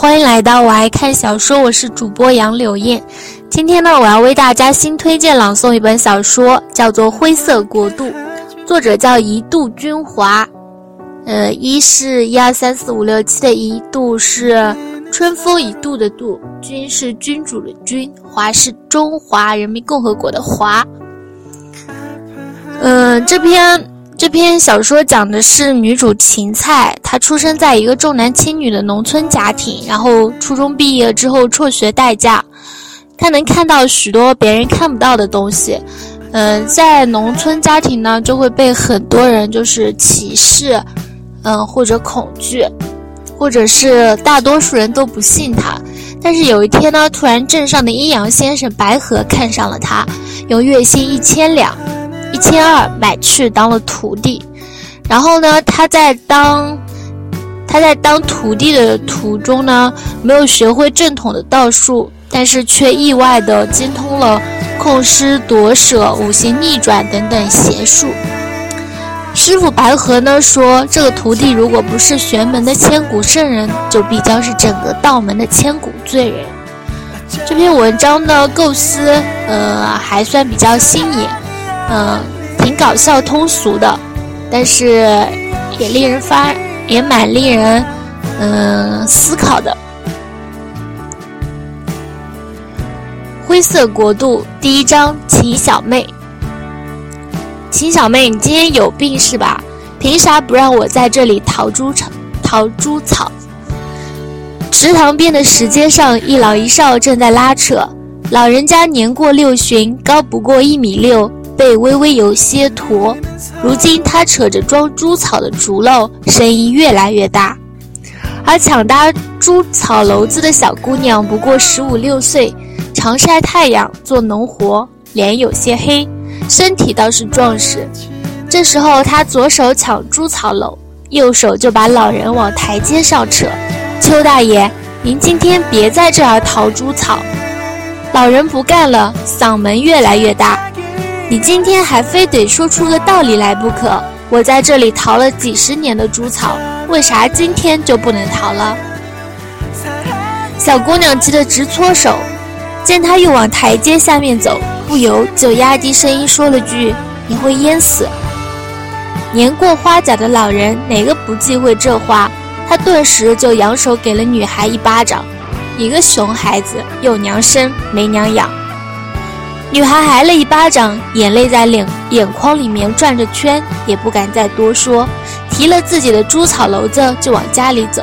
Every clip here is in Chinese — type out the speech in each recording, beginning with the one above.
欢迎来到我爱看小说，我是主播杨柳燕。今天呢，我要为大家新推荐朗诵一本小说，叫做《灰色国度》，作者叫一度君华。呃，一是一二三四五六七的一度是春风一度的度，君是君主的君，华是中华人民共和国的华。嗯，这篇。这篇小说讲的是女主芹菜，她出生在一个重男轻女的农村家庭，然后初中毕业之后辍学待嫁。她能看到许多别人看不到的东西。嗯，在农村家庭呢，就会被很多人就是歧视，嗯，或者恐惧，或者是大多数人都不信她。但是有一天呢，突然镇上的阴阳先生白河看上了她，用月薪一千两。一千二买去当了徒弟，然后呢，他在当他在当徒弟的途中呢，没有学会正统的道术，但是却意外的精通了控尸夺舍、五行逆转等等邪术。师傅白河呢说，这个徒弟如果不是玄门的千古圣人，就必将是整个道门的千古罪人。这篇文章的构思，呃，还算比较新颖。嗯，挺搞笑通俗的，但是也令人发，也蛮令人嗯思考的。灰色国度第一章，秦小妹。秦小妹，你今天有病是吧？凭啥不让我在这里淘猪草？淘猪草。池塘边的石阶上，一老一少正在拉扯。老人家年过六旬，高不过一米六。背微微有些驼，如今他扯着装猪草的竹篓，声音越来越大。而抢搭猪草篓子的小姑娘不过十五六岁，常晒太阳做农活，脸有些黑，身体倒是壮实。这时候，她左手抢猪草篓，右手就把老人往台阶上扯。邱大爷，您今天别在这儿淘猪草。老人不干了，嗓门越来越大。你今天还非得说出个道理来不可！我在这里淘了几十年的猪草，为啥今天就不能淘了？小姑娘急得直搓手，见他又往台阶下面走，不由就压低声音说了句：“你会淹死。”年过花甲的老人哪个不忌讳这话？他顿时就扬手给了女孩一巴掌：“你个熊孩子，有娘生没娘养。”女孩挨了一巴掌，眼泪在脸眼眶里面转着圈，也不敢再多说，提了自己的猪草篓子就往家里走。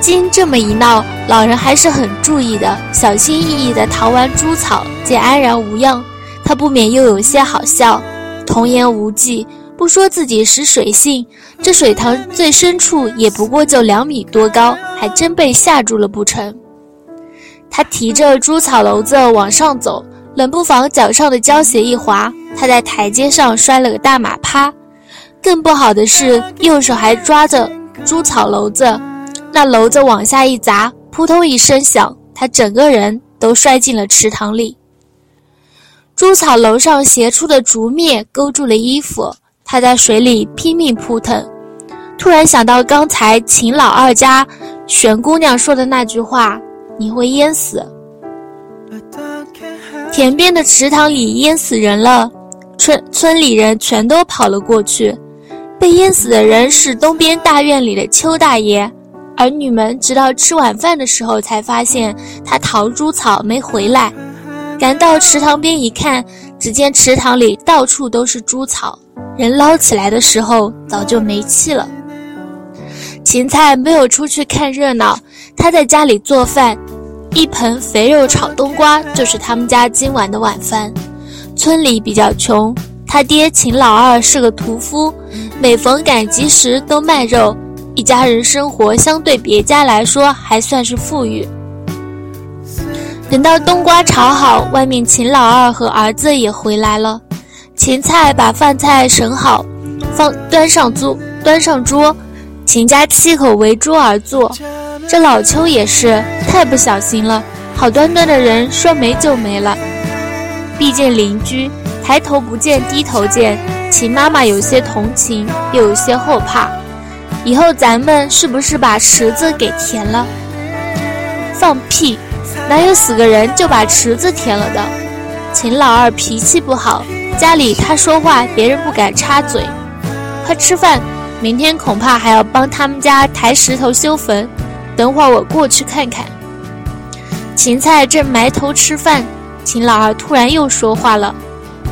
经这么一闹，老人还是很注意的，小心翼翼地淘完猪草，见安然无恙，他不免又有些好笑。童言无忌，不说自己识水性，这水塘最深处也不过就两米多高，还真被吓住了不成？他提着猪草篓子往上走。冷不防脚上的胶鞋一滑，他在台阶上摔了个大马趴。更不好的是，右手还抓着猪草篓子，那篓子往下一砸，扑通一声响，他整个人都摔进了池塘里。猪草篓上斜出的竹篾勾住了衣服，他在水里拼命扑腾。突然想到刚才秦老二家玄姑娘说的那句话：“你会淹死。”田边的池塘里淹死人了，村村里人全都跑了过去。被淹死的人是东边大院里的邱大爷，儿女们直到吃晚饭的时候才发现他淘猪草没回来。赶到池塘边一看，只见池塘里到处都是猪草，人捞起来的时候早就没气了。芹菜没有出去看热闹，他在家里做饭。一盆肥肉炒冬瓜就是他们家今晚的晚饭。村里比较穷，他爹秦老二是个屠夫，每逢赶集时都卖肉，一家人生活相对别家来说还算是富裕。等到冬瓜炒好，外面秦老二和儿子也回来了。芹菜把饭菜盛好，放端上桌，端上桌。秦家七口围桌而坐。这老邱也是太不小心了，好端端的人说没就没了。毕竟邻居，抬头不见低头见。秦妈妈有些同情，又有些后怕。以后咱们是不是把池子给填了？放屁！哪有死个人就把池子填了的？秦老二脾气不好，家里他说话别人不敢插嘴。快吃饭，明天恐怕还要帮他们家抬石头修坟。等会儿我过去看看。芹菜正埋头吃饭，秦老二突然又说话了：“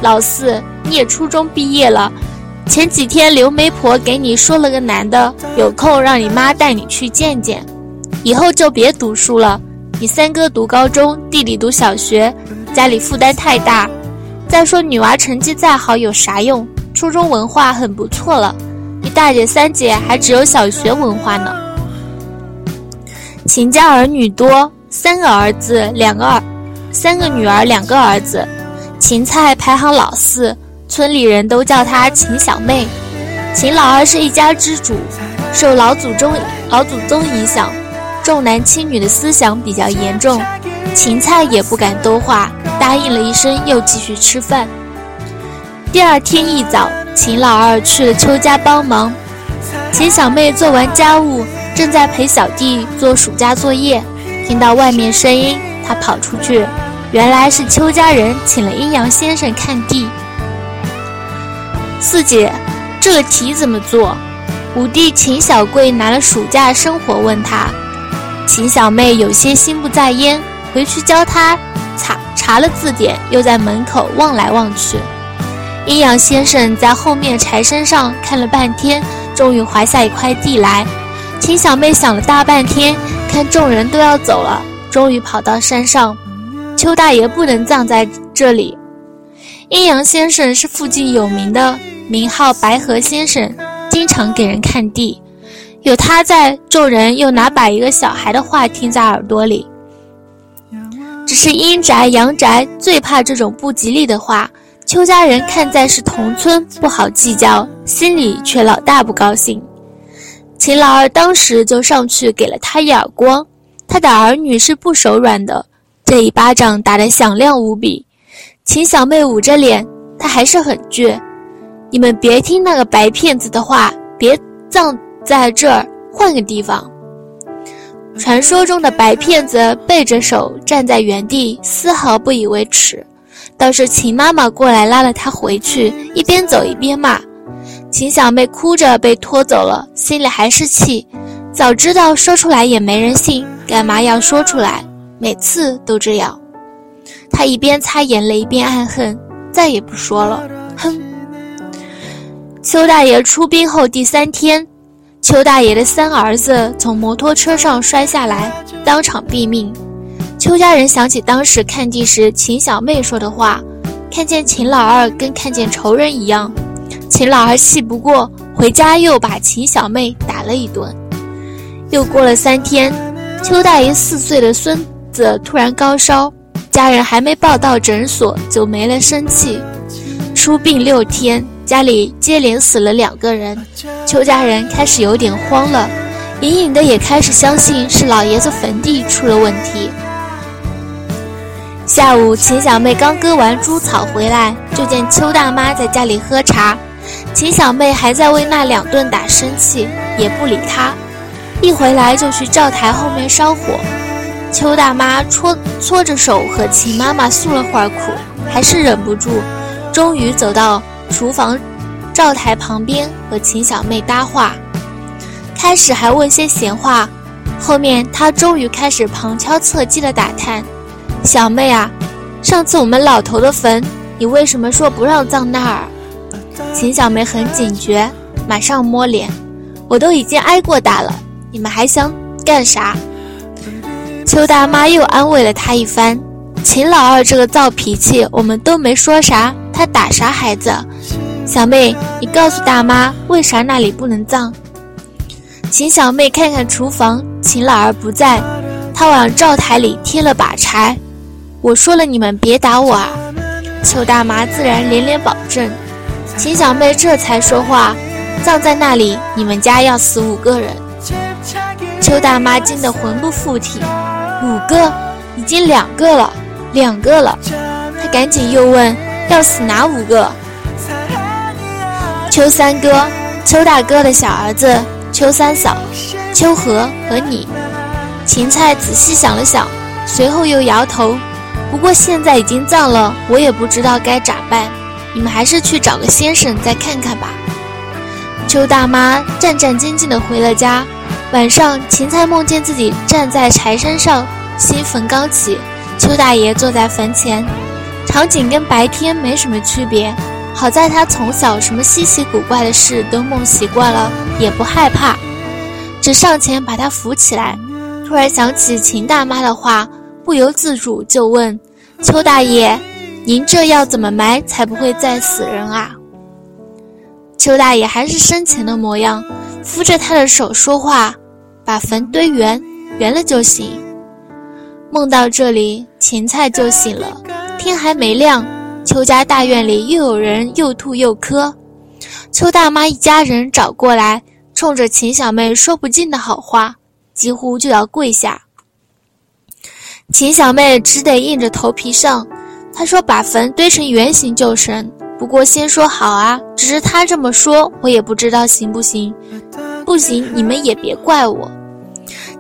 老四，你也初中毕业了，前几天刘媒婆给你说了个男的，有空让你妈带你去见见。以后就别读书了。”你三哥读高中，弟弟读小学，家里负担太大。再说女娃成绩再好有啥用？初中文化很不错了，你大姐三姐还只有小学文化呢。秦家儿女多，三个儿子，两个儿，三个女儿，两个儿子。芹菜排行老四，村里人都叫她秦小妹。秦老二是一家之主，受老祖宗老祖宗影响。重男轻女的思想比较严重，芹菜也不敢多话，答应了一声，又继续吃饭。第二天一早，秦老二去了邱家帮忙，秦小妹做完家务，正在陪小弟做暑假作业，听到外面声音，他跑出去，原来是邱家人请了阴阳先生看地。四姐，这个题怎么做？五弟秦小贵拿了暑假生活问他。秦小妹有些心不在焉，回去教他查查了字典，又在门口望来望去。阴阳先生在后面柴山上看了半天，终于划下一块地来。秦小妹想了大半天，看众人都要走了，终于跑到山上。邱大爷不能葬在这里。阴阳先生是附近有名的，名号白河先生，经常给人看地。有他在，众人又哪把一个小孩的话听在耳朵里？只是阴宅阳宅最怕这种不吉利的话。邱家人看在是同村，不好计较，心里却老大不高兴。秦老二当时就上去给了他一耳光。他的儿女是不手软的，这一巴掌打得响亮无比。秦小妹捂着脸，她还是很倔。你们别听那个白骗子的话，别葬。在这儿换个地方。传说中的白骗子背着手站在原地，丝毫不以为耻。倒是秦妈妈过来拉了他回去，一边走一边骂。秦小妹哭着被拖走了，心里还是气。早知道说出来也没人信，干嘛要说出来？每次都这样。她一边擦眼泪一边暗恨，再也不说了。哼。邱大爷出殡后第三天。邱大爷的三儿子从摩托车上摔下来，当场毙命。邱家人想起当时看地时秦小妹说的话，看见秦老二跟看见仇人一样。秦老二气不过，回家又把秦小妹打了一顿。又过了三天，邱大爷四岁的孙子突然高烧，家人还没抱到诊所就没了生气。出殡六天。家里接连死了两个人，邱家人开始有点慌了，隐隐的也开始相信是老爷子坟地出了问题。下午，秦小妹刚割完猪草回来，就见邱大妈在家里喝茶，秦小妹还在为那两顿打生气，也不理她。一回来就去灶台后面烧火，邱大妈搓搓着手和秦妈妈诉了会儿苦，还是忍不住，终于走到。厨房灶台旁边和秦小妹搭话，开始还问些闲话，后面她终于开始旁敲侧击的打探：“小妹啊，上次我们老头的坟，你为什么说不让葬那儿？”秦小妹很警觉，马上摸脸：“我都已经挨过打了，你们还想干啥？”邱大妈又安慰了她一番：“秦老二这个躁脾气，我们都没说啥。”他打啥孩子？小妹，你告诉大妈，为啥那里不能葬？秦小妹看看厨房，秦老二不在，她往灶台里添了把柴。我说了，你们别打我啊！邱大妈自然连连保证。秦小妹这才说话：“葬在那里，你们家要死五个人。”邱大妈惊得魂不附体，五个，已经两个了，两个了。她赶紧又问：“要死哪五个？”邱三哥、邱大哥的小儿子、邱三嫂、邱和和你。芹菜仔细想了想，随后又摇头。不过现在已经葬了，我也不知道该咋办。你们还是去找个先生再看看吧。邱大妈战战兢兢地回了家。晚上，芹菜梦见自己站在柴山上，新坟刚起，邱大爷坐在坟前，场景跟白天没什么区别。好在他从小什么稀奇古怪的事都梦习惯了，也不害怕，只上前把他扶起来。突然想起秦大妈的话，不由自主就问：“邱大爷，您这要怎么埋才不会再死人啊？”邱大爷还是生前的模样，扶着他的手说话。把坟堆圆，圆了就行。梦到这里，芹菜就醒了。天还没亮，邱家大院里又有人又吐又磕。邱大妈一家人找过来，冲着秦小妹说不尽的好话，几乎就要跪下。秦小妹只得硬着头皮上。她说：“把坟堆成圆形就成，不过先说好啊，只是她这么说，我也不知道行不行。”不行，你们也别怪我。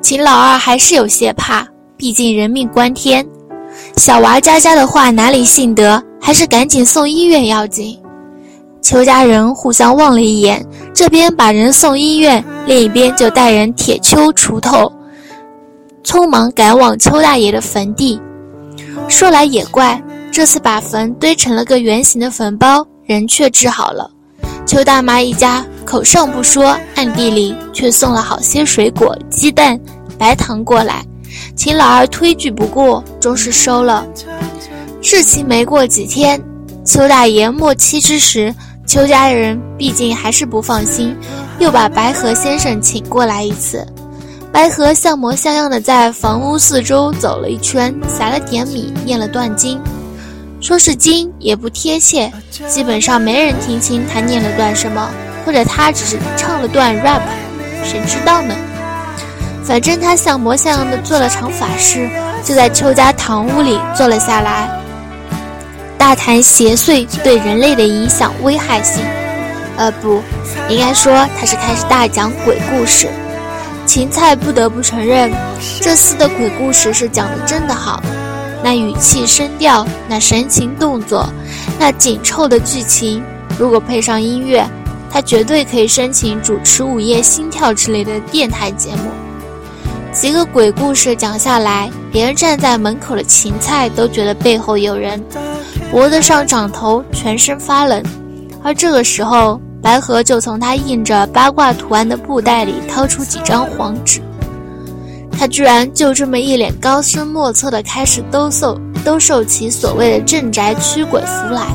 秦老二还是有些怕，毕竟人命关天。小娃家家的话哪里信得？还是赶紧送医院要紧。邱家人互相望了一眼，这边把人送医院，另一边就带人铁锹、锄头，匆忙赶往邱大爷的坟地。说来也怪，这次把坟堆成了个圆形的坟包，人却治好了。邱大妈一家。口上不说，暗地里却送了好些水果、鸡蛋、白糖过来。秦老二推拒不过，终是收了。事情没过几天，邱大爷末期之时，邱家人毕竟还是不放心，又把白河先生请过来一次。白河像模像样的在房屋四周走了一圈，撒了点米，念了段经。说是经也不贴切，基本上没人听清他念了段什么。或者他只是唱了段 rap，谁知道呢？反正他像模像样的做了场法事，就在邱家堂屋里坐了下来，大谈邪祟对人类的影响危害性。呃，不应该说他是开始大讲鬼故事。芹菜不得不承认，这厮的鬼故事是讲的真的好，那语气声调，那神情动作，那紧凑的剧情，如果配上音乐。他绝对可以申请主持《午夜心跳》之类的电台节目。几个鬼故事讲下来，连站在门口的芹菜都觉得背后有人，脖子上长头，全身发冷。而这个时候，白河就从他印着八卦图案的布袋里掏出几张黄纸，他居然就这么一脸高深莫测的开始兜售兜售起所谓的镇宅驱鬼符来。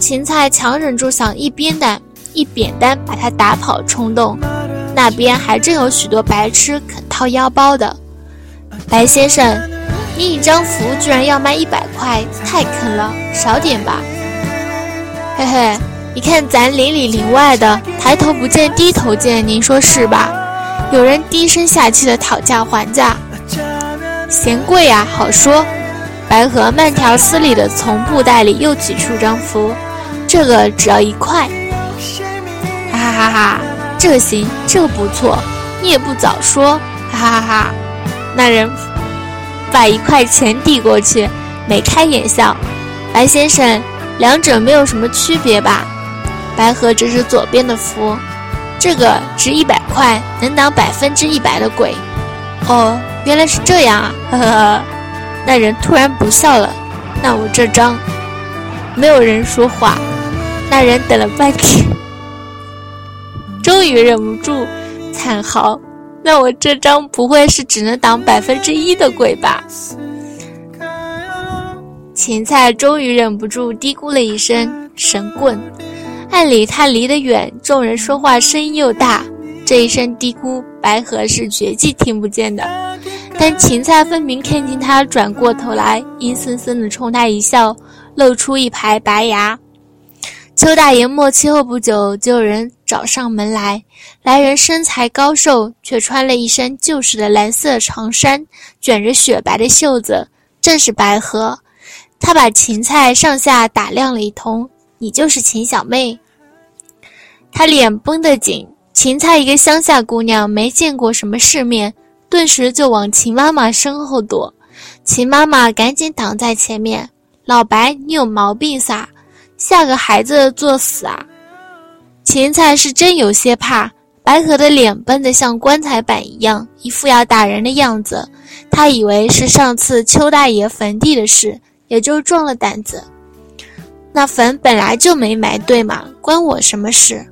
芹菜强忍住想一边的。一扁担把他打跑冲动，那边还真有许多白痴肯掏腰包的。白先生，你一张符居然要卖一百块，太坑了，少点吧。嘿嘿，你看咱邻里邻外的，抬头不见低头见，您说是吧？有人低声下气的讨价还价，嫌贵啊，好说。白河慢条斯理的从布袋里又取出张符，这个只要一块。哈哈哈，哈这行，这不错，你也不早说，哈哈哈哈。那人把一块钱递过去，眉开眼笑。白先生，两者没有什么区别吧？白鹤指指左边的符，这个值一百块，能挡百分之一百的鬼。哦，原来是这样啊，呵呵呵。那人突然不笑了。那我这张，没有人说话。那人等了半天。终于忍不住惨嚎：“那我这张不会是只能挡百分之一的鬼吧？”芹菜终于忍不住嘀咕了一声：“神棍。”按理他离得远，众人说话声音又大，这一声嘀咕，白河是绝技听不见的。但芹菜分明看见他转过头来，阴森森地冲他一笑，露出一排白牙。邱大爷末期后不久，就有人找上门来。来人身材高瘦，却穿了一身旧式的蓝色长衫，卷着雪白的袖子，正是白河。他把芹菜上下打量了一通：“你就是秦小妹。”他脸绷得紧。芹菜一个乡下姑娘，没见过什么世面，顿时就往秦妈妈身后躲。秦妈妈赶紧挡在前面：“老白，你有毛病撒？”吓个孩子作死啊！芹菜是真有些怕，白河的脸绷得像棺材板一样，一副要打人的样子。他以为是上次邱大爷坟地的事，也就壮了胆子。那坟本来就没埋对嘛，关我什么事？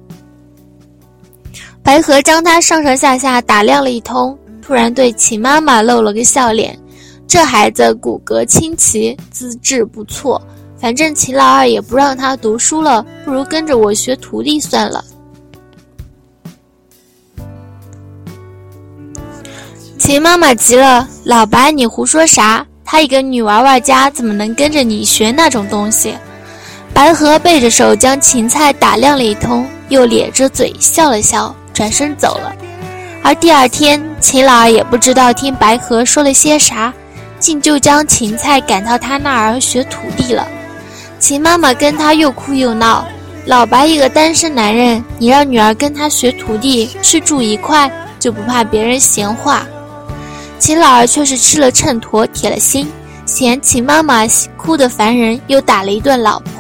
白河将他上上下下打量了一通，突然对秦妈妈露了个笑脸：“这孩子骨骼清奇，资质不错。”反正秦老二也不让他读书了，不如跟着我学徒弟算了。秦妈妈急了：“老白，你胡说啥？他一个女娃娃家，怎么能跟着你学那种东西？”白河背着手将芹菜打量了一通，又咧着嘴笑了笑，转身走了。而第二天，秦老二也不知道听白河说了些啥，竟就将芹菜赶到他那儿学徒弟了。秦妈妈跟他又哭又闹，老白一个单身男人，你让女儿跟他学徒弟，吃住一块，就不怕别人闲话？秦老二却是吃了秤砣，铁了心，嫌秦妈妈哭得烦人，又打了一顿老婆。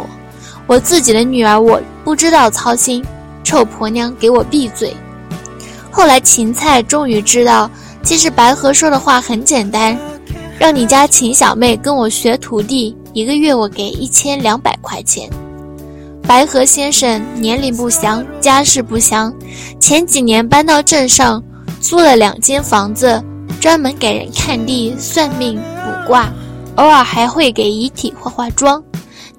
我自己的女儿，我不知道操心，臭婆娘，给我闭嘴！后来芹菜终于知道，其实白河说的话很简单，让你家秦小妹跟我学徒弟。一个月我给一千两百块钱。白河先生年龄不详，家世不详，前几年搬到镇上，租了两间房子，专门给人看地、算命、卜卦，偶尔还会给遗体化化妆。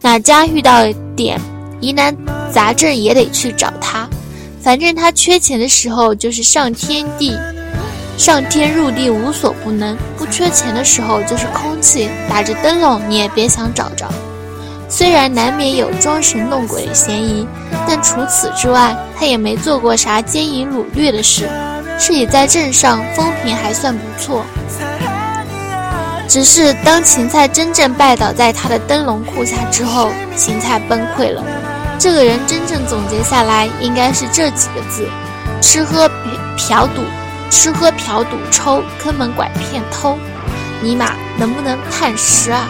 哪家遇到点疑难杂症也得去找他。反正他缺钱的时候就是上天地。上天入地无所不能，不缺钱的时候就是空气，打着灯笼你也别想找着。虽然难免有装神弄鬼的嫌疑，但除此之外，他也没做过啥奸淫掳掠的事，是以在镇上风评还算不错。只是当芹菜真正拜倒在他的灯笼裤下之后，芹菜崩溃了。这个人真正总结下来，应该是这几个字：吃喝嫖赌。吃喝嫖赌抽，坑蒙拐骗偷，尼玛能不能判十啊？